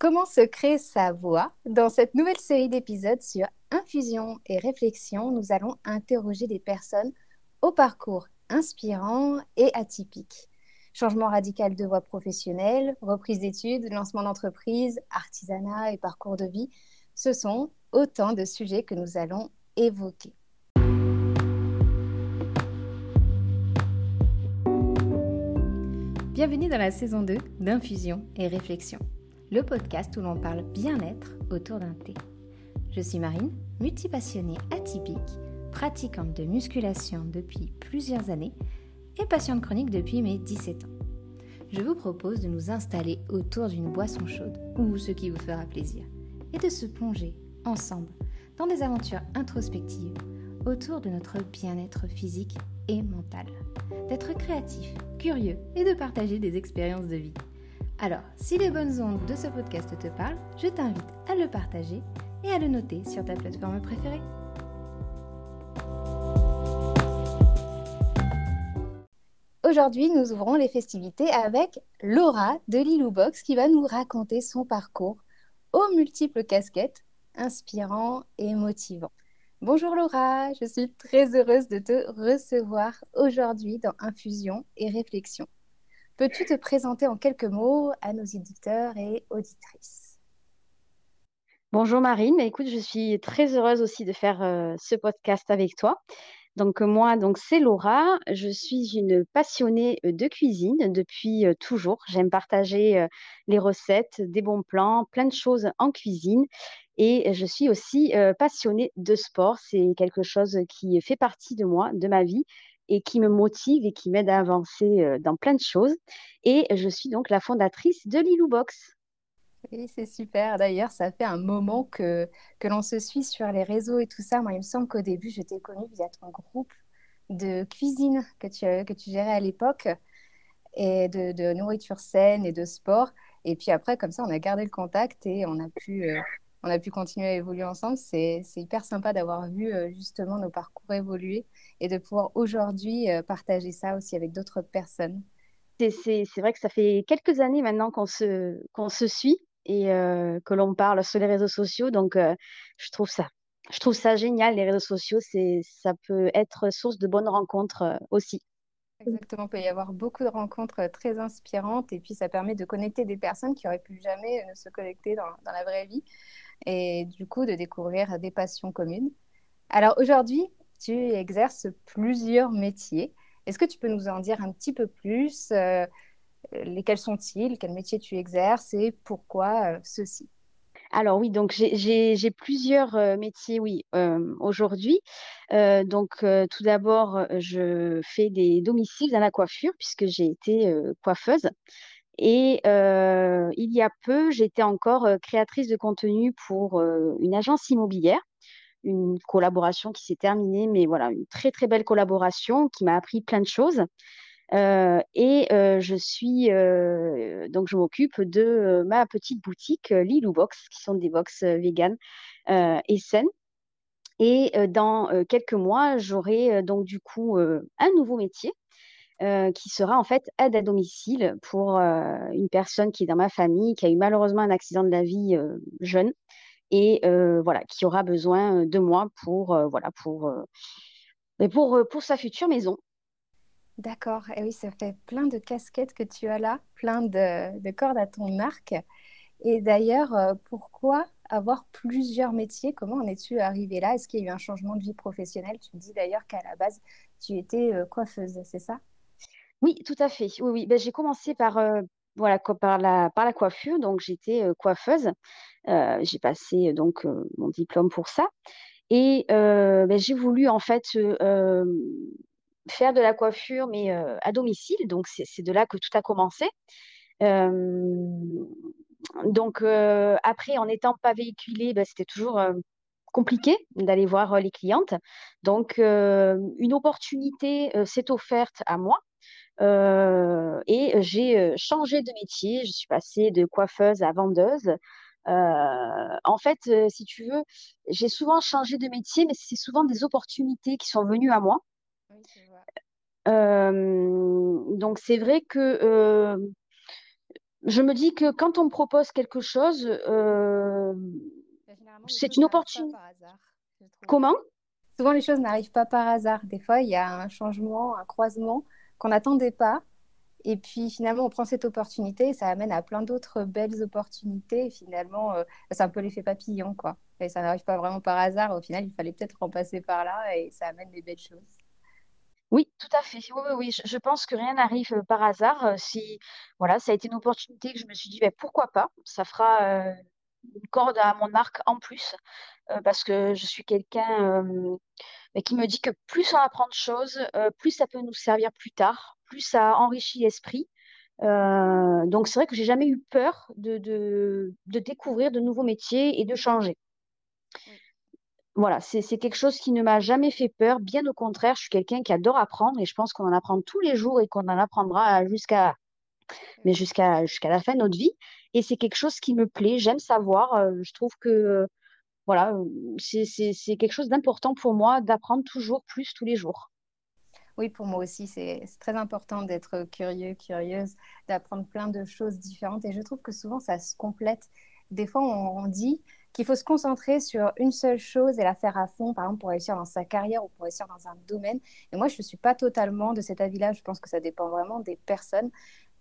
Comment se créer sa voix Dans cette nouvelle série d'épisodes sur infusion et réflexion, nous allons interroger des personnes au parcours inspirant et atypique. Changement radical de voie professionnelle, reprise d'études, lancement d'entreprise, artisanat et parcours de vie, ce sont autant de sujets que nous allons évoquer. Bienvenue dans la saison 2 d'Infusion et Réflexion, le podcast où l'on parle bien-être autour d'un thé. Je suis Marine, multipassionnée atypique, pratiquante de musculation depuis plusieurs années et patiente chronique depuis mes 17 ans. Je vous propose de nous installer autour d'une boisson chaude ou ce qui vous fera plaisir et de se plonger ensemble dans des aventures introspectives autour de notre bien-être physique et mental, d'être créatif, curieux et de partager des expériences de vie. Alors, si les bonnes ondes de ce podcast te parlent, je t'invite à le partager et à le noter sur ta plateforme préférée. Aujourd'hui, nous ouvrons les festivités avec Laura de Lilou Box qui va nous raconter son parcours aux multiples casquettes, inspirant et motivant. Bonjour Laura, je suis très heureuse de te recevoir aujourd'hui dans Infusion et Réflexion. Peux-tu te présenter en quelques mots à nos éditeurs et auditrices? Bonjour Marine, écoute, je suis très heureuse aussi de faire euh, ce podcast avec toi. Donc moi, donc c'est Laura. Je suis une passionnée euh, de cuisine depuis euh, toujours. J'aime partager les recettes, des bons plans, plein de choses en cuisine. Et je suis aussi passionnée de sport. C'est quelque chose qui fait partie de moi, de ma vie et qui me motive et qui m'aide à avancer dans plein de choses. Et je suis donc la fondatrice de Lilou Box. Oui, c'est super. D'ailleurs, ça fait un moment que, que l'on se suit sur les réseaux et tout ça. Moi, il me semble qu'au début, je t'ai connue via ton groupe de cuisine que tu, que tu gérais à l'époque et de, de, nourriture saine et de sport. Et puis après, comme ça, on a gardé le contact et on a pu on a pu continuer à évoluer ensemble. C'est hyper sympa d'avoir vu euh, justement nos parcours évoluer et de pouvoir aujourd'hui euh, partager ça aussi avec d'autres personnes. C'est vrai que ça fait quelques années maintenant qu'on se, suit et euh, que l'on parle sur les réseaux sociaux. Donc, je trouve ça génial. Les réseaux sociaux, ça peut être source de bonnes rencontres aussi. Exactement, il peut y avoir beaucoup de rencontres très inspirantes et puis ça permet de connecter des personnes qui auraient pu jamais se connecter dans, la vraie vie et du coup de découvrir des passions communes. Alors aujourd'hui, tu exerces plusieurs métiers. Est-ce que tu peux nous en dire un petit peu plus euh, Lesquels sont-ils Quels métiers tu exerces et pourquoi euh, ceux-ci alors oui, donc j'ai plusieurs euh, métiers, oui, aujourd'hui. donc tout d'abord, je fais des domiciles dans la coiffure puisque j'ai été coiffeuse. Et euh, il y a peu, j'étais encore euh, créatrice de contenu pour euh, une agence immobilière, une collaboration qui s'est terminée, mais voilà, une très très belle collaboration qui m'a appris plein de choses. Et je suis donc je m'occupe de ma petite boutique Lilou Box, qui sont des box vegan et saines. Et dans quelques mois, j'aurai donc du coup un nouveau métier euh, qui sera en fait aide à domicile pour euh, une personne qui est dans ma famille, qui a eu malheureusement un accident de la vie euh, jeune et voilà, qui aura besoin de moi pour, voilà, pour, pour, pour sa future maison. D'accord, et oui, ça fait plein de casquettes que tu as là, plein de, de cordes à ton arc. Et d'ailleurs, pourquoi avoir plusieurs métiers? Comment en es-tu arrivé là? Est-ce qu'il y a eu un changement de vie professionnelle? Tu me dis d'ailleurs qu'à la base, tu étais coiffeuse, c'est ça? Oui, tout à fait. Oui. Ben, j'ai commencé par, euh, voilà, par la, coiffure. Donc, j'étais euh, coiffeuse. Euh, j'ai passé donc mon diplôme pour ça. Et ben, j'ai voulu en fait faire de la coiffure, mais à domicile. Donc, c'est de là que tout a commencé. donc, après, en n'étant pas véhiculée, ben, c'était toujours compliqué d'aller voir les clientes. Donc, une opportunité s'est offerte à moi euh, et j'ai euh, changé de métier. Je suis passée de coiffeuse à vendeuse. Euh, en fait, si tu veux, j'ai souvent changé de métier, mais c'est souvent des opportunités qui sont venues à moi. Donc c'est vrai que je me dis que quand on me propose quelque chose, euh, bah, c'est une opportunité. Comment? Souvent, les choses n'arrivent pas par hasard. Des fois, il y a un changement, un croisement qu'on n'attendait pas. Et puis finalement, on prend cette opportunité et ça amène à plein d'autres belles opportunités. Et finalement, euh, c'est un peu l'effet papillon, quoi. Et ça n'arrive pas vraiment par hasard. Au final, il fallait peut-être en passer par là et ça amène des belles choses. Oui, tout à fait. Oui, oui. Je, pense que rien n'arrive par hasard. Si, voilà, ça a été une opportunité que je me suis dit, ben, pourquoi pas? Ça fera une corde à mon arc en plus, parce que je suis quelqu'un ben, qui me dit que plus on apprend de choses, plus ça peut nous servir plus tard, plus ça enrichit l'esprit. donc c'est vrai que j'ai jamais eu peur de, découvrir de nouveaux métiers et de changer. Voilà, c'est quelque chose qui ne m'a jamais fait peur. Bien au contraire, je suis quelqu'un qui adore apprendre et je pense qu'on en apprend tous les jours et qu'on en apprendra jusqu'à mais jusqu'à jusqu'à la fin de notre vie. Et c'est quelque chose qui me plaît. J'aime savoir. Euh, je trouve que voilà, c'est quelque chose d'important pour moi d'apprendre toujours plus tous les jours. Oui, pour moi aussi, c'est très important d'être curieux, curieuse, d'apprendre plein de choses différentes. Et je trouve que souvent, ça se complète. Des fois, on, dit qu'il faut se concentrer sur une seule chose et la faire à fond, par exemple, pour réussir dans sa carrière ou pour réussir dans un domaine. Et moi, je ne suis pas totalement de cet avis-là. Je pense que ça dépend vraiment des personnes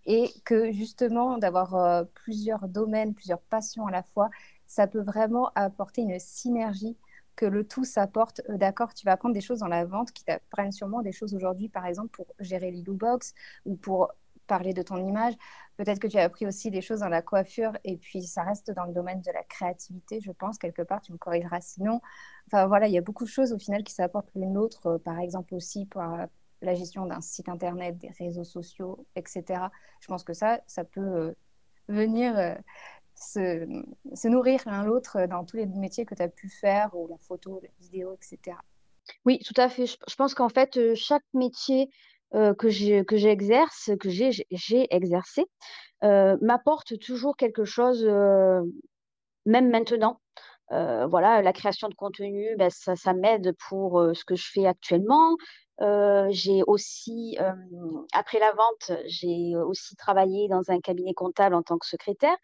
et que justement, d'avoir euh, plusieurs domaines, plusieurs passions à la fois, ça peut vraiment apporter une synergie que le tout s'apporte. Euh, d'accord, tu vas apprendre des choses dans la vente qui t'apprennent sûrement des choses aujourd'hui, par exemple, pour gérer l'Ilou Box ou pour parler de ton image. Peut-être que tu as appris aussi des choses dans la coiffure et puis ça reste dans le domaine de la créativité, je pense, quelque part, tu me corrigeras sinon. Enfin voilà, il y a beaucoup de choses au final qui s'apportent l'une l'autre, euh, par exemple aussi pour euh, la gestion d'un site internet, des réseaux sociaux, etc. Je pense que ça, ça peut venir se, nourrir l'un l'autre dans tous les métiers que tu as pu faire, ou la photo, la vidéo, etc. Oui, tout à fait. Je, pense qu'en fait, euh, chaque métier euh, que j'exerce, que j'ai exercé, euh, m'apporte toujours quelque chose, même maintenant. voilà, la création de contenu, ben, ça, m'aide pour ce que je fais actuellement. j'ai aussi, après la vente, j'ai aussi travaillé dans un cabinet comptable en tant que secrétaire.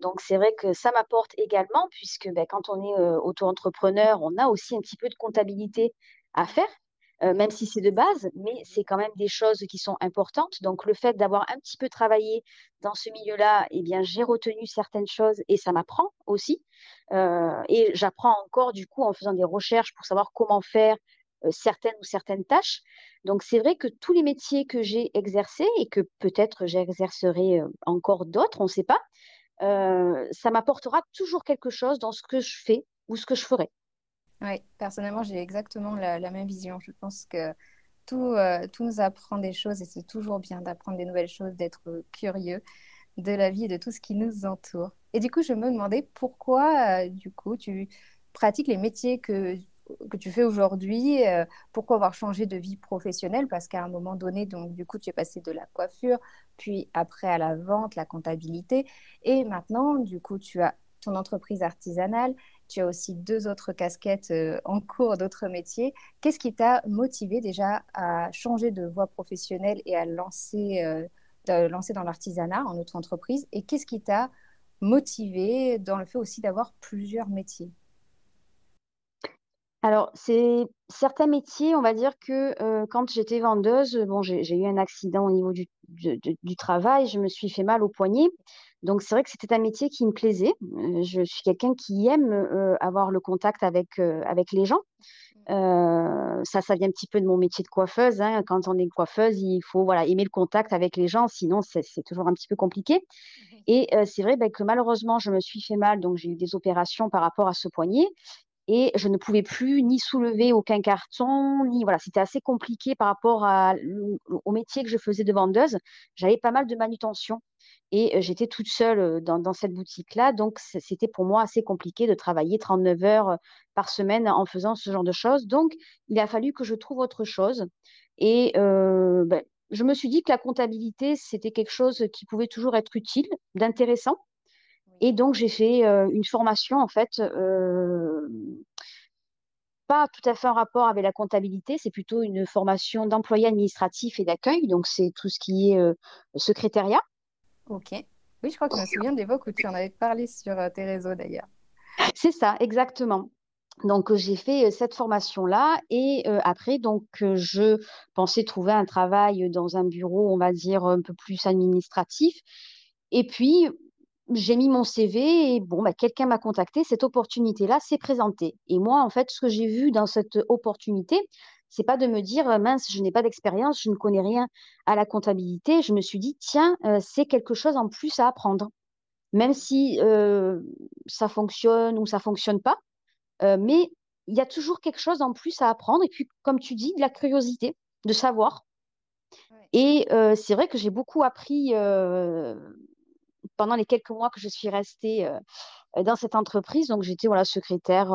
Donc, c'est vrai que ça m'apporte également, puisque ben, quand on est euh, auto-entrepreneur, on a aussi un petit peu de comptabilité à faire, euh, même si c'est de base, mais c'est quand même des choses qui sont importantes. Donc, le fait d'avoir un petit peu travaillé dans ce milieu-là, eh bien, j'ai retenu certaines choses et ça m'apprend aussi. Euh, et j'apprends encore, du coup, en faisant des recherches pour savoir comment faire certaines ou certaines tâches. Donc, c'est vrai que tous les métiers que j'ai exercés et que peut-être j'exercerai encore d'autres, on ne sait pas, euh, ça m'apportera toujours quelque chose dans ce que je fais ou ce que je ferai. Oui, personnellement, j'ai exactement la, même vision. Je pense que tout, euh, tout nous apprend des choses et c'est toujours bien d'apprendre des nouvelles choses, d'être curieux de la vie et de tout ce qui nous entoure. Et du coup, je me demandais pourquoi, euh, du coup, tu pratiques les métiers que que tu fais aujourd'hui, euh, pourquoi avoir changé de vie professionnelle? Parce qu'à un moment donné, donc du coup, tu es passé de la coiffure, puis après à la vente, la comptabilité, et maintenant, du coup, tu as ton entreprise artisanale, tu as aussi deux autres casquettes euh, en cours d'autres métiers. Qu'est-ce qui t'a motivé déjà à changer de voie professionnelle et à lancer, euh, lancer dans l'artisanat en autre entreprise? Et qu'est-ce qui t'a motivé dans le fait aussi d'avoir plusieurs métiers? Alors, c'est certains métiers, on va dire que euh, quand j'étais vendeuse, bon, j'ai eu un accident au niveau du, du, travail, je me suis fait mal au poignet. Donc, c'est vrai que c'était un métier qui me plaisait. Euh, je suis quelqu'un qui aime euh, avoir le contact avec, avec les gens. ça, ça vient un petit peu de mon métier de coiffeuse. Hein. Quand on est coiffeuse, il faut voilà, aimer le contact avec les gens, sinon c'est toujours un petit peu compliqué. Et c'est vrai ben, que malheureusement, je me suis fait mal, donc j'ai eu des opérations par rapport à ce poignet et je ne pouvais plus ni soulever aucun carton, ni voilà, c'était assez compliqué par rapport au métier que je faisais de vendeuse. J'avais pas mal de manutention et euh, j'étais toute seule euh, dans, cette boutique-là, donc c'était pour moi assez compliqué de travailler 39 heures euh, par semaine en faisant ce genre de choses. Donc, il a fallu que je trouve autre chose et ben, je me suis dit que la comptabilité, c'était quelque chose qui pouvait toujours être utile, d'intéressant. Et donc, j'ai fait euh, une formation, en fait, euh, pas tout à fait en rapport avec la comptabilité, c'est plutôt une formation d'employé administratif et d'accueil. Donc, c'est tout ce qui est euh, secrétariat. Ok. Oui, je crois que je me souviens de l'époque où tu en avais parlé sur tes réseaux d'ailleurs. C'est ça, exactement. Donc, j'ai fait cette formation-là et après, donc, je pensais trouver un travail dans un bureau, on va dire, un peu plus administratif. Et puis, j'ai mis mon CV et bon, bah, quelqu'un m'a contacté. Cette opportunité-là s'est présentée. Et moi, en fait, ce que j'ai vu dans cette opportunité, c'est pas de me dire mince, je n'ai pas d'expérience, je ne connais rien à la comptabilité. Je me suis dit tiens, c'est quelque chose en plus à apprendre, même si ça fonctionne ou ça fonctionne pas. mais il y a toujours quelque chose en plus à apprendre. Et puis, comme tu dis, de la curiosité, de savoir. Et c'est vrai que j'ai beaucoup appris pendant les quelques mois que je suis restée dans cette entreprise. Donc, j'étais voilà, secrétaire,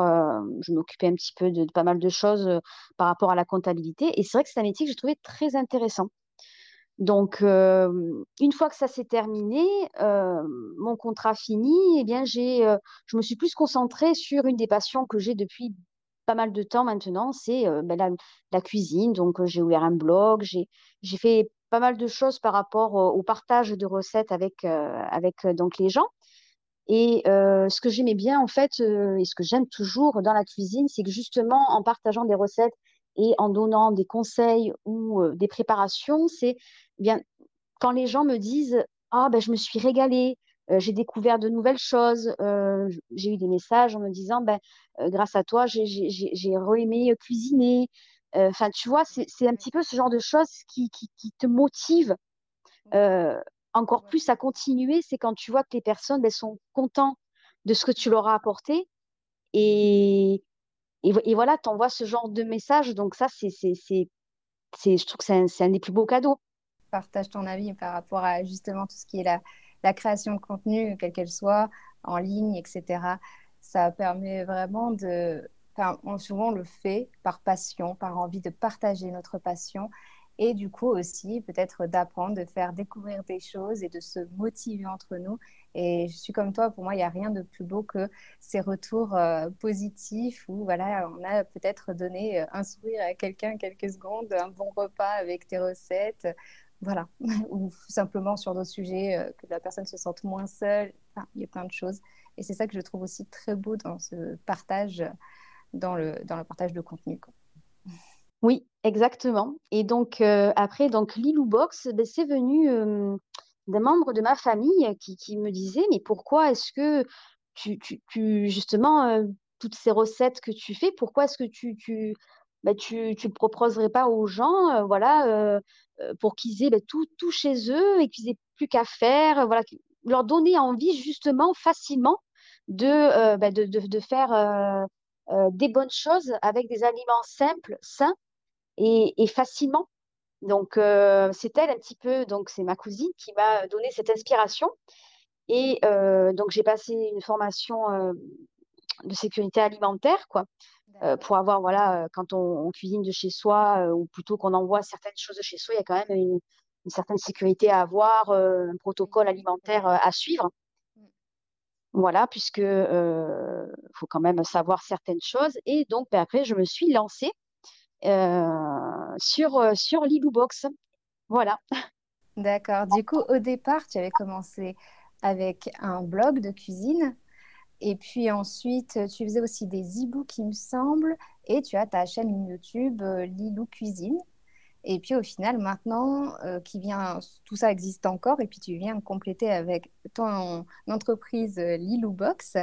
je m'occupais un petit peu de, pas mal de choses par rapport à la comptabilité. Et c'est vrai que c'est un métier que je trouvais très intéressant. Donc, une fois que ça s'est terminé, mon contrat fini, eh bien, j'ai, je me suis plus concentrée sur une des passions que j'ai depuis pas mal de temps maintenant, c'est ben, la, cuisine. Donc, j'ai ouvert un blog, j'ai, j'ai fait pas mal de choses par rapport au, partage de recettes avec, avec donc les gens. Et ce que j'aimais bien, en fait, et ce que j'aime toujours dans la cuisine, c'est que justement, en partageant des recettes et en donnant des conseils ou des préparations, c'est bien quand les gens me disent Ah, ben, je me suis régalée, j'ai découvert de nouvelles choses, j'ai eu des messages en me disant ben, Grâce à toi, j'ai re-aimé cuisiner. Enfin, tu vois, c'est un petit peu ce genre de choses qui, qui, te motivent encore plus à continuer. C'est quand tu vois que les personnes elles ben, sont contentes de ce que tu leur as apporté. Et, et, voilà, tu envoies ce genre de message. Donc, ça, c'est, je trouve que c'est un, des plus beaux cadeaux. Partage ton avis par rapport à justement tout ce qui est la, la création de contenu, quelle qu'elle soit, en ligne, etc. Ça permet vraiment de. Enfin, on, souvent, on le fait par passion, par envie de partager notre passion et du coup aussi peut-être d'apprendre, de faire découvrir des choses et de se motiver entre nous. Et je suis comme toi, pour moi, il n'y a rien de plus beau que ces retours euh, positifs où voilà, on a peut-être donné euh, un sourire à quelqu'un quelques secondes, un bon repas avec tes recettes, voilà, ou simplement sur d'autres sujets, euh, que la personne se sente moins seule. Il y a plein de choses. Et c'est ça que je trouve aussi très beau dans ce partage, dans le, dans le partage de contenu. Oui, exactement. Et donc, euh, après, donc, Lilou Box, ben, c'est venu d'un membre de ma famille qui, qui me disait, mais pourquoi est-ce que tu, tu, tu justement, toutes ces recettes que tu fais, pourquoi est-ce que tu, tu, ben, tu, tu proposerais pas aux gens, voilà, pour qu'ils aient ben, tout, tout chez eux et qu'ils aient plus qu'à faire, voilà, leur donner envie justement facilement de, ben, de, de, faire des bonnes choses avec des aliments simples, sains et, facilement. Donc, euh, c'est elle un petit peu, donc c'est ma cousine qui m'a donné cette inspiration. Et euh, donc, j'ai passé une formation euh, de sécurité alimentaire, quoi, pour avoir, voilà, quand on, cuisine de chez soi, ou plutôt qu'on envoie certaines choses de chez soi, il y a quand même une, certaine sécurité à avoir, un protocole alimentaire à suivre. Voilà, puisque faut quand même savoir certaines choses. Et donc, ben, après, je me suis lancée euh, sur, euh, sur Box. Voilà. D'accord. Du coup, au départ, tu avais commencé avec un blog de cuisine. Et puis ensuite, tu faisais aussi des e-books, il me semble. Et tu as ta chaîne YouTube euh, Lilou Cuisine. Et puis au final, maintenant, qui vient, tout ça existe encore. Et puis tu viens compléter avec ton entreprise Lilou Box.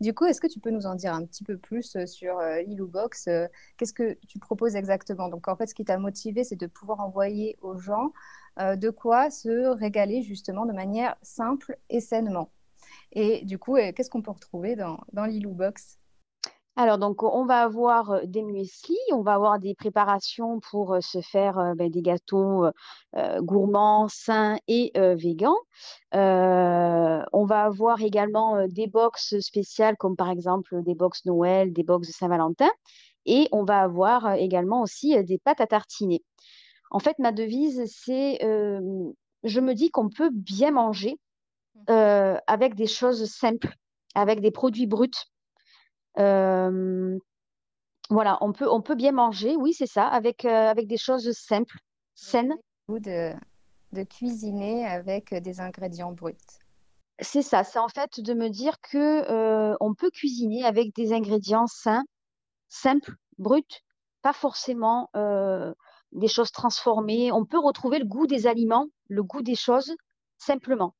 Du coup, est-ce que tu peux nous en dire un petit peu plus euh, sur euh, Box euh, Qu'est-ce que tu proposes exactement? Donc, en fait, ce qui t'a motivé, c'est de pouvoir envoyer aux gens de quoi se régaler justement de manière simple et sainement. Et du coup, qu'est-ce qu'on peut retrouver dans, dans Box? Alors, donc, on va avoir des muesli, on va avoir des préparations pour se faire ben, des gâteaux gourmands, sains et végans. on va avoir également des box spéciales, comme par exemple des box Noël, des box de Saint-Valentin. Et on va avoir également aussi des pâtes à tartiner. En fait, ma devise, c'est je me dis qu'on peut bien manger mmh. avec des choses simples, avec des produits bruts. Euh, voilà, on peut, on peut bien manger, oui, c'est ça, avec, euh, avec des choses simples, saines. De, de cuisiner avec des ingrédients bruts. C'est ça, c'est en fait de me dire que euh, on peut cuisiner avec des ingrédients sains, simples, bruts, pas forcément euh, des choses transformées. On peut retrouver le goût des aliments, le goût des choses, simplement.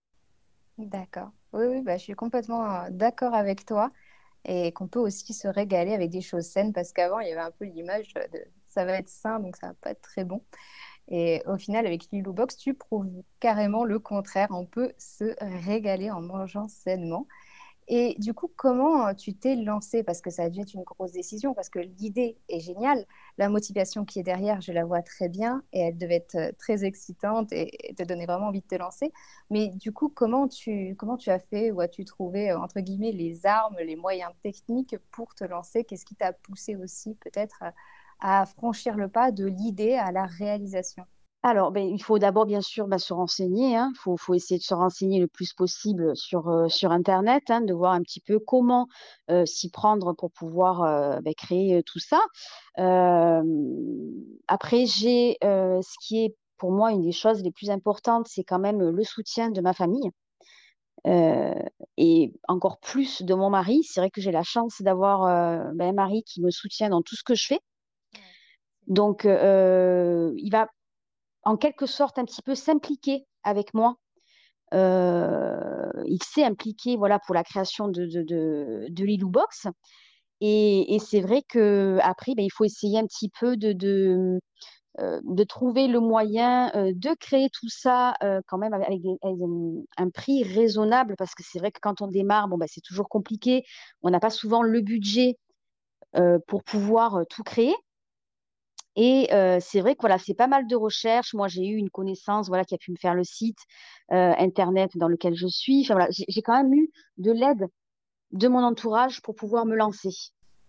D'accord. Oui, oui, bah, je suis complètement d'accord avec toi et qu'on peut aussi se régaler avec des choses saines parce qu'avant, il y avait un peu l'image de ça va être sain, donc ça va pas être très bon. Et au final, avec Lilou Box, tu prouves carrément le contraire. On peut se régaler en mangeant sainement. Et du coup, comment euh, tu t'es lancé? Parce que ça a dû être une grosse décision, parce que l'idée est géniale. La motivation qui est derrière, je la vois très bien et elle devait être euh, très excitante et te donner vraiment envie de te lancer. Mais du coup, comment tu, comment tu as fait ou as-tu trouvé, euh, entre guillemets, les armes, les moyens techniques pour te lancer? Qu'est-ce qui t'a poussé aussi peut-être à franchir le pas de l'idée à la réalisation? Alors, ben, il faut d'abord, bien sûr, ben, se renseigner. Hein. Il faut, faut, essayer de se renseigner le plus possible sur, euh, sur Internet, hein, de voir un petit peu comment euh, s'y prendre pour pouvoir euh, ben, créer tout ça. après, j'ai ce qui est pour moi une des choses les plus importantes, c'est quand même le soutien de ma famille. et encore plus de mon mari. C'est vrai que j'ai la chance d'avoir un mari qui me soutient dans tout ce que je fais. Donc, il va en quelque sorte un petit peu s'impliquer avec moi. Euh, il s'est impliqué voilà, pour la création de, de, de, Lilou Box. Et, c'est vrai qu'après, ben, il faut essayer un petit peu de, de, euh, de trouver le moyen euh, de créer tout ça quand même avec, un prix raisonnable, parce que c'est vrai que quand on démarre, bon, ben, c'est toujours compliqué. On n'a pas souvent le budget pour pouvoir tout créer. Et c'est vrai que voilà, c'est pas mal de recherches. Moi, j'ai eu une connaissance voilà, qui a pu me faire le site internet dans lequel je suis. Enfin, voilà, j'ai quand même eu de l'aide de mon entourage pour pouvoir me lancer.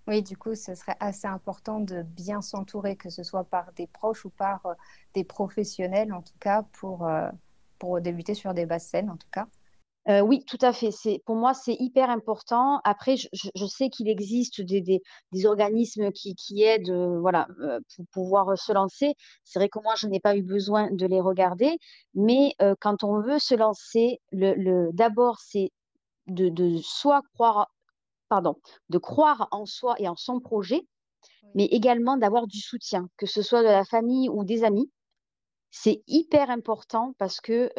Oui, du coup, ce serait assez important de bien s'entourer, que ce soit par des proches ou par des professionnels, en tout cas, pour, pour débuter sur des basses scènes, en tout cas. Euh, oui, tout à fait. C'est, pour moi, c'est hyper important. Après, je, je sais qu'il existe des, des, des, organismes qui, qui aident euh, voilà, euh, pour pouvoir se lancer. C'est vrai que moi, je n'ai pas eu besoin de les regarder. Mais quand on veut se lancer, le, le, d'abord, c'est de, de soi croire, pardon, de croire en soi et en son projet, mais également d'avoir du soutien, que ce soit de la famille ou des amis. C'est hyper important parce que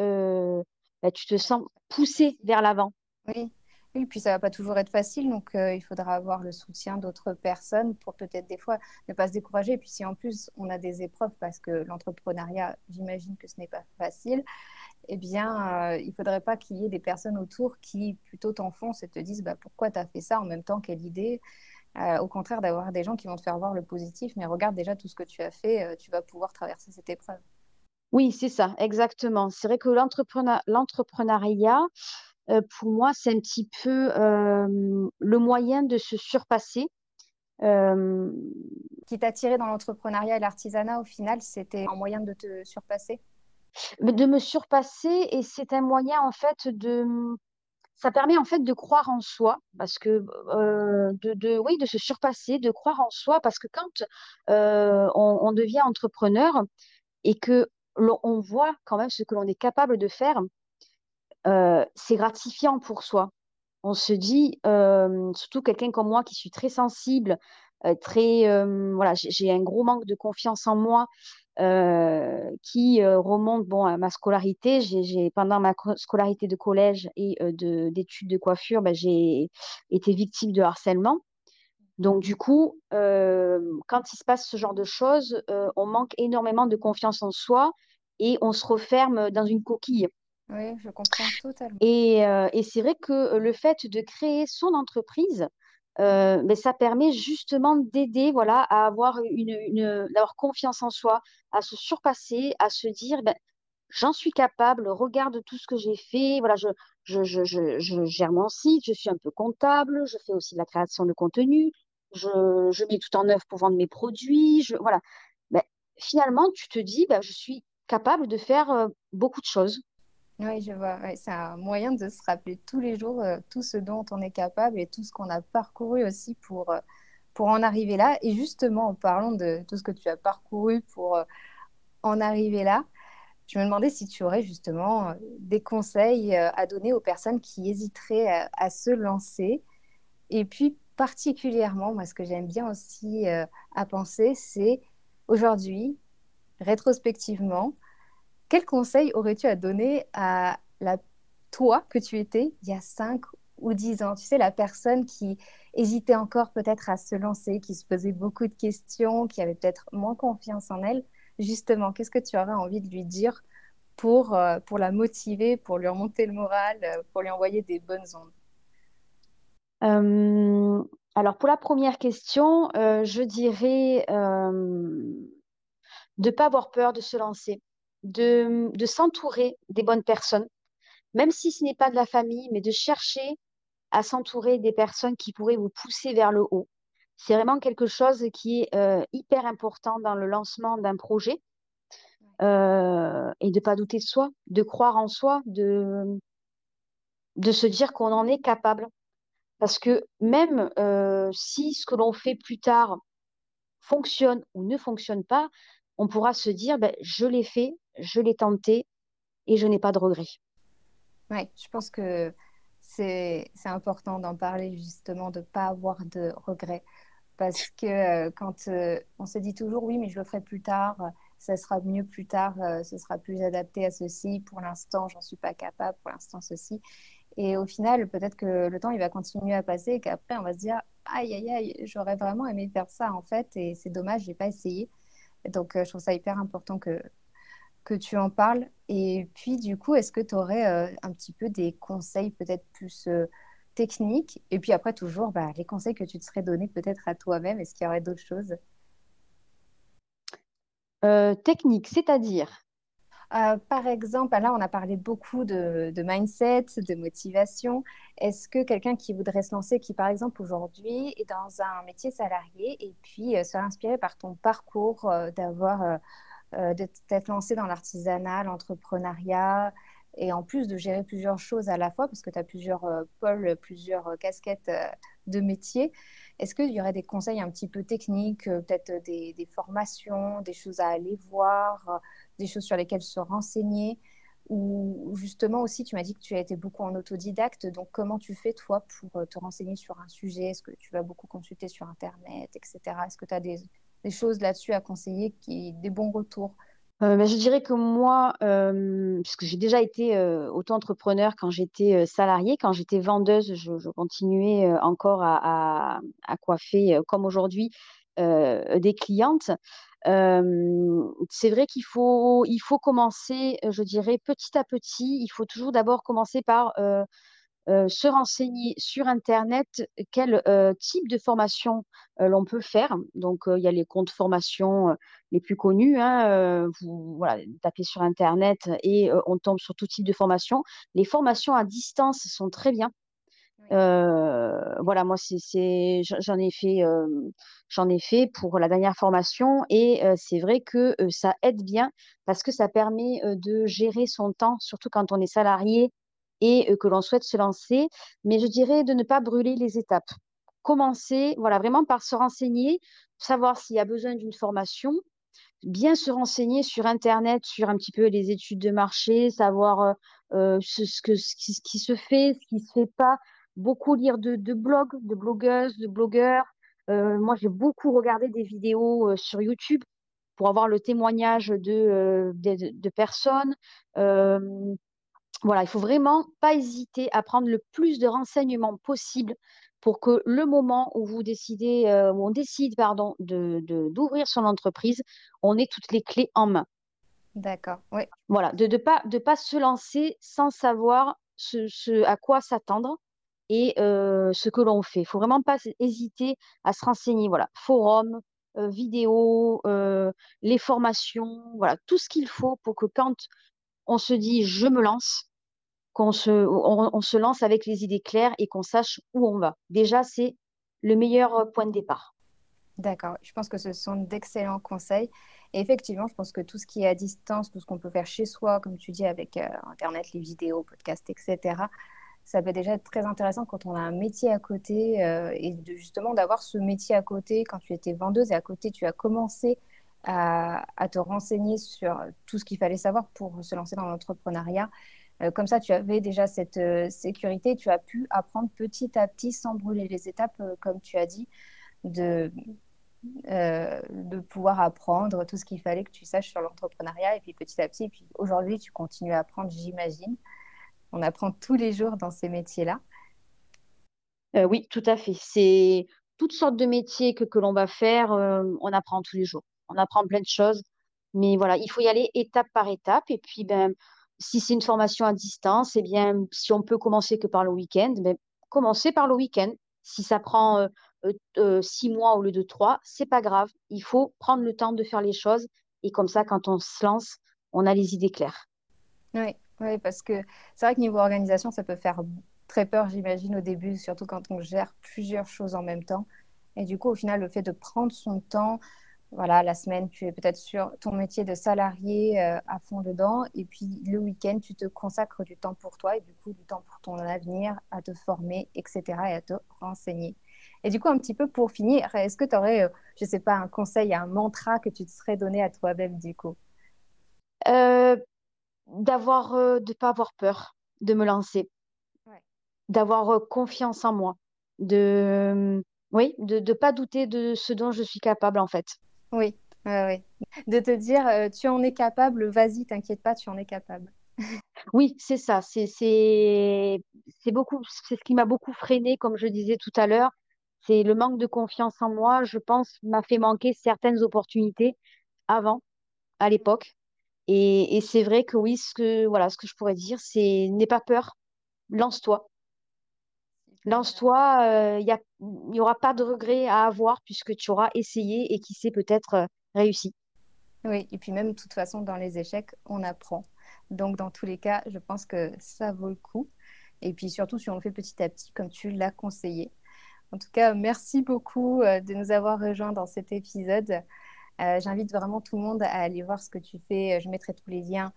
bah, tu te sens poussé vers l'avant. Oui. Oui, puis ça va pas toujours être facile, donc euh, il faudra avoir le soutien d'autres personnes pour peut-être des fois ne pas se décourager. Et puis si en plus on a des épreuves, parce que l'entrepreneuriat, j'imagine que ce n'est pas facile, eh bien, euh, il faudrait pas qu'il y ait des personnes autour qui plutôt t'enfoncent et te disent bah, pourquoi tu as fait ça en même temps, quelle idée? Euh, au contraire, d'avoir des gens qui vont te faire voir le positif, mais regarde déjà tout ce que tu as fait, tu vas pouvoir traverser cette épreuve. Oui, c'est ça, exactement. C'est vrai que l'entrepreneuriat, euh, pour moi, c'est un petit peu euh, le moyen de se surpasser. Euh, Qui t'a tiré dans l'entrepreneuriat et l'artisanat, au final, c'était un moyen de te surpasser? De me surpasser, et c'est un moyen, en fait, de... Ça permet en fait de croire en soi, parce que de, oui, de se surpasser, de croire en soi, parce que quand on, on devient entrepreneur et que on voit quand même ce que l'on est capable de faire. Euh, c'est gratifiant pour soi. On se dit, euh, surtout quelqu'un comme moi qui suis très sensible, euh, très, voilà, j'ai un gros manque de confiance en moi qui remonte bon, à ma scolarité. J'ai, pendant ma scolarité de collège et d'études de, coiffure, ben, j'ai été victime de harcèlement. Donc, du coup, euh, quand il se passe ce genre de choses, euh, on manque énormément de confiance en soi et on se referme dans une coquille. Oui, je comprends totalement. Et, euh, c'est vrai que le fait de créer son entreprise, ben, ça permet justement d'aider voilà, à avoir une, d'avoir confiance en soi, à se surpasser, à se dire ben, j'en suis capable, regarde tout ce que j'ai fait, voilà, je, je, je, je, gère mon site, je suis un peu comptable, je fais aussi de la création de contenu, je, mets tout en œuvre pour vendre mes produits, je, voilà. Mais finalement, tu te dis, bah, je suis capable de faire euh, beaucoup de choses. Oui, je vois. c'est un moyen de se rappeler tous les jours euh, tout ce dont on est capable et tout ce qu'on a parcouru aussi pour, euh, pour en arriver là. Et justement, en parlant de tout ce que tu as parcouru pour en arriver là, je me demandais si tu aurais justement des conseils à donner aux personnes qui hésiteraient à, se lancer. Et puis particulièrement, moi, ce que j'aime bien aussi à penser, c'est aujourd'hui, rétrospectivement, quel conseil aurais-tu à donner à la toi que tu étais il y a 5 ou 10 ans? Tu sais, la personne qui hésitait encore peut-être à se lancer, qui se posait beaucoup de questions, qui avait peut-être moins confiance en elle. Justement, qu'est-ce que tu aurais envie de lui dire pour, euh, pour la motiver, pour lui remonter le moral, euh, pour lui envoyer des bonnes ondes? Euh, Alors, pour la première question, je dirais de ne pas avoir peur de se lancer, de, s'entourer des bonnes personnes, même si ce n'est pas de la famille, mais de chercher à s'entourer des personnes qui pourraient vous pousser vers le haut. C'est vraiment quelque chose qui est euh, hyper important dans le lancement d'un projet. Euh, et de ne pas douter de soi, de croire en soi, de se dire qu'on en est capable. Parce que même euh, si ce que l'on fait plus tard fonctionne ou ne fonctionne pas, on pourra se dire, ben, je l'ai fait, je l'ai tenté et je n'ai pas de regrets. Oui, je pense que c'est important d'en parler justement, de ne pas avoir de regrets. Parce que euh, quand euh, on se dit toujours oui, mais je le ferai plus tard, ça sera mieux plus tard, ce sera plus adapté à ceci, pour l'instant, j'en suis pas capable, pour l'instant, ceci. Et au final, peut-être que le temps, il va continuer à passer et qu'après, on va se dire aïe, aïe, aïe, j'aurais vraiment aimé faire ça en fait, et c'est dommage, j'ai pas essayé. Donc, je trouve ça hyper important que, que tu en parles. Et puis, du coup, est-ce que tu aurais euh, un petit peu des conseils peut-être plus euh, techniques? Et puis après, toujours, bah, les conseils que tu te serais donnés peut-être à toi-même. Est-ce qu'il y aurait d'autres choses? Euh, Technique, c'est-à-dire par exemple, là, on a parlé beaucoup de, mindset, de motivation. Est-ce que quelqu'un qui voudrait se lancer, qui par exemple aujourd'hui est dans un métier salarié et puis serait inspiré par ton parcours d'avoir euh, d'être lancé dans l'artisanat, l'entrepreneuriat, et en plus de gérer plusieurs choses à la fois, parce que tu as plusieurs euh, pôles, plusieurs euh, casquettes de métier. Est-ce qu'il y aurait des conseils un petit peu techniques, peut-être des, formations, des choses à aller voir, des choses sur lesquelles se renseigner ou justement aussi, tu m'as dit que tu as été beaucoup en autodidacte, donc comment tu fais toi pour te renseigner sur un sujet? Est-ce que tu vas beaucoup consulter sur Internet, etc. Est-ce que tu as des, choses là-dessus à conseiller, qui, des bons retours? Euh, ben, je dirais que moi, euh, puisque j'ai déjà été euh, auto-entrepreneur quand j'étais salariée, quand j'étais vendeuse, je, continuais encore à, coiffer, comme aujourd'hui, des clientes. C'est vrai qu'il faut, il faut commencer, je dirais, petit à petit. Il faut toujours d'abord commencer par se renseigner sur Internet quel type de formation l'on peut faire. Donc, il y a les comptes formation les plus connus. Hein, vous tapez sur Internet et on tombe sur tout type de formation. Les formations à distance sont très bien. Voilà, moi, c'est, j'en ai fait, pour la dernière formation et c'est vrai que ça aide bien parce que ça permet de gérer son temps, surtout quand on est salarié et euh, que l'on souhaite se lancer. Mais je dirais de ne pas brûler les étapes. Commencer, voilà, vraiment par se renseigner, savoir s'il y a besoin d'une formation, bien se renseigner sur Internet, sur un petit peu les études de marché, savoir euh, euh, ce, ce, qui, se fait, ce qui ne se fait pas. Beaucoup lire de, blogs, de blogueuses, de blogueurs. moi, j'ai beaucoup regardé des vidéos sur YouTube pour avoir le témoignage de, de, de personnes voilà, il faut vraiment pas hésiter à prendre le plus de renseignements possible pour que le moment où vous décidez, euh, où on décide, pardon, de, d'ouvrir son entreprise, on ait toutes les clés en main. D'accord, oui. Voilà, de ne pas, de pas se lancer sans savoir ce, à quoi s'attendre et ce que l'on fait. Il faut vraiment pas hésiter à se renseigner. Voilà, forum, euh, vidéo, les formations, voilà, tout ce qu'il faut pour que quand on se dit je me lance, qu'on se, on, se lance avec les idées claires et qu'on sache où on va. Déjà, c'est le meilleur point de départ. D'accord, je pense que ce sont d'excellents conseils. Et effectivement, je pense que tout ce qui est à distance, tout ce qu'on peut faire chez soi, comme tu dis, avec Internet, les vidéos, podcasts, etc., ça peut déjà être très intéressant quand on a un métier à côté euh, et justement d'avoir ce métier à côté quand tu étais vendeuse et à côté tu as commencé à, te renseigner sur tout ce qu'il fallait savoir pour se lancer dans l'entrepreneuriat. Euh, comme ça, tu avais déjà cette euh, sécurité, tu as pu apprendre petit à petit sans brûler les étapes, comme tu as dit, de, de pouvoir apprendre tout ce qu'il fallait que tu saches sur l'entrepreneuriat. Et puis petit à petit, aujourd'hui, tu continues à apprendre, j'imagine. On apprend tous les jours dans ces métiers-là. oui, tout à fait. C'est toutes sortes de métiers que, que l'on va faire, on apprend tous les jours. On apprend plein de choses. Mais voilà, il faut y aller étape par étape. Et puis, ben, si c'est une formation à distance, eh bien, si on peut commencer que par le week-end, ben, commencer par le week-end. Si ça prend euh, euh, euh, six mois au lieu de trois, c'est pas grave. Il faut prendre le temps de faire les choses et comme ça, quand on se lance, on a les idées claires. Oui, oui parce que c'est vrai que niveau organisation, ça peut faire très peur, j'imagine, au début, surtout quand on gère plusieurs choses en même temps. Et du coup, au final, le fait de prendre son temps, voilà, la semaine, tu es peut-être sur ton métier de salarié euh, à fond dedans. Et puis le week-end, tu te consacres du temps pour toi et du coup du temps pour ton avenir, à te former, etc. et à te renseigner. Et du coup, un petit peu pour finir, est-ce que tu aurais, euh, je ne sais pas, un conseil, un mantra que tu te serais donné à toi-même du coup? Euh, D'avoir, de ne pas avoir peur de me lancer. D'avoir confiance en moi. De, oui, de ne pas douter de ce dont je suis capable en fait. Oui, oui. De te dire, euh, tu en es capable, vas-y, t'inquiète pas, tu en es capable. Oui, c'est ça. C'est c'est beaucoup, c'est ce qui m'a beaucoup freiné, comme je disais tout à l'heure. C'est le manque de confiance en moi, je pense, m'a fait manquer certaines opportunités avant, à l'époque. Et, et c'est vrai que oui, ce que, voilà, ce que je pourrais dire, c'est n'aie pas peur, lance-toi. Lance-toi, euh, il n'y aura pas de regret à avoir puisque tu auras essayé et qui sait peut-être euh, réussi. Oui, et puis même de toute façon, dans les échecs, on apprend. Donc dans tous les cas, je pense que ça vaut le coup. Et puis surtout si on le fait petit à petit, comme tu l'as conseillé. En tout cas, merci beaucoup euh, de nous avoir rejoints dans cet épisode. J'invite vraiment tout le monde à aller voir ce que tu fais. Je mettrai tous les liens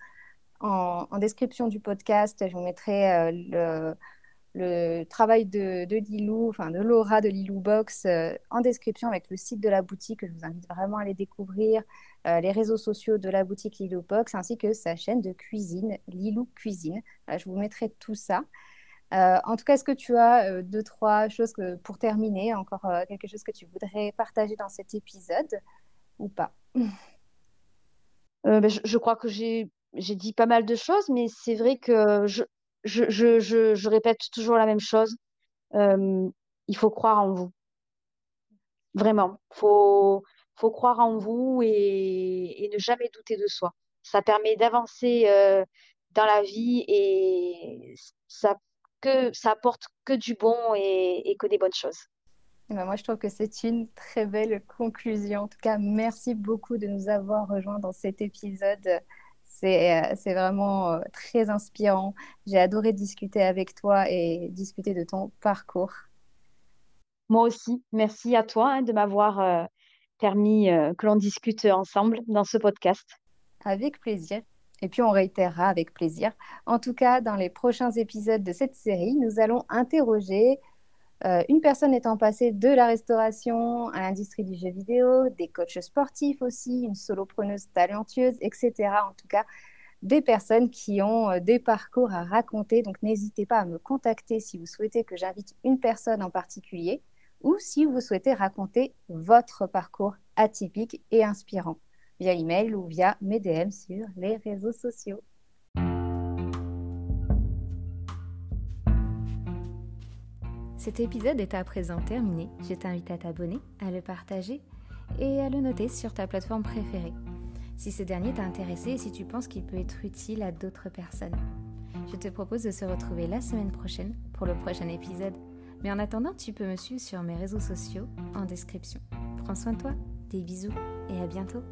en, description du podcast. Je vous mettrai le le travail de, Lilou, enfin de Laura de Lilou Box euh, en description avec le site de la boutique. Je vous invite vraiment à aller découvrir euh, les réseaux sociaux de la boutique Lilou Box ainsi que sa chaîne de cuisine, Lilou Cuisine. je vous mettrai tout ça. Euh, en tout cas, est-ce que tu as deux, trois choses pour terminer, encore quelque chose que tu voudrais partager dans cet épisode? Ou pas ben, je, crois que j'ai dit pas mal de choses, mais c'est vrai que je, répète toujours la même chose. Euh, il faut croire en vous. Vraiment. Il faut, croire en vous et, ne jamais douter de soi. Ça permet d'avancer euh, dans la vie et ça, que, ça apporte que du bon et que des bonnes choses. Eh ben moi, je trouve que c'est une très belle conclusion. En tout cas, merci beaucoup de nous avoir rejoints dans cet épisode. Euh, c'est vraiment euh, très inspirant. J'ai adoré discuter avec toi et discuter de ton parcours. Moi aussi, merci à toi hein, de m'avoir euh, permis que l'on discute ensemble dans ce podcast. Avec plaisir. Et puis on réitérera avec plaisir. En tout cas, dans les prochains épisodes de cette série, nous allons interroger euh, une personne étant passée de la restauration à l'industrie du jeu vidéo, des coachs sportifs aussi, une solopreneuse talentueuse, etc. En tout cas, des personnes qui ont euh, des parcours à raconter. Donc n'hésitez pas à me contacter si vous souhaitez que j'invite une personne en particulier ou si vous souhaitez raconter votre parcours atypique et inspirant via email ou via mes DM sur les réseaux sociaux. Cet épisode est à présent terminé. Je t'invite à t'abonner, à le partager et à le noter sur ta plateforme préférée. Si ce dernier t'a intéressé et si tu penses qu'il peut être utile à d'autres personnes. Je te propose de se retrouver la semaine prochaine pour le prochain épisode. Mais en attendant, tu peux me suivre sur mes réseaux sociaux en description. Prends soin de toi, des bisous et à bientôt.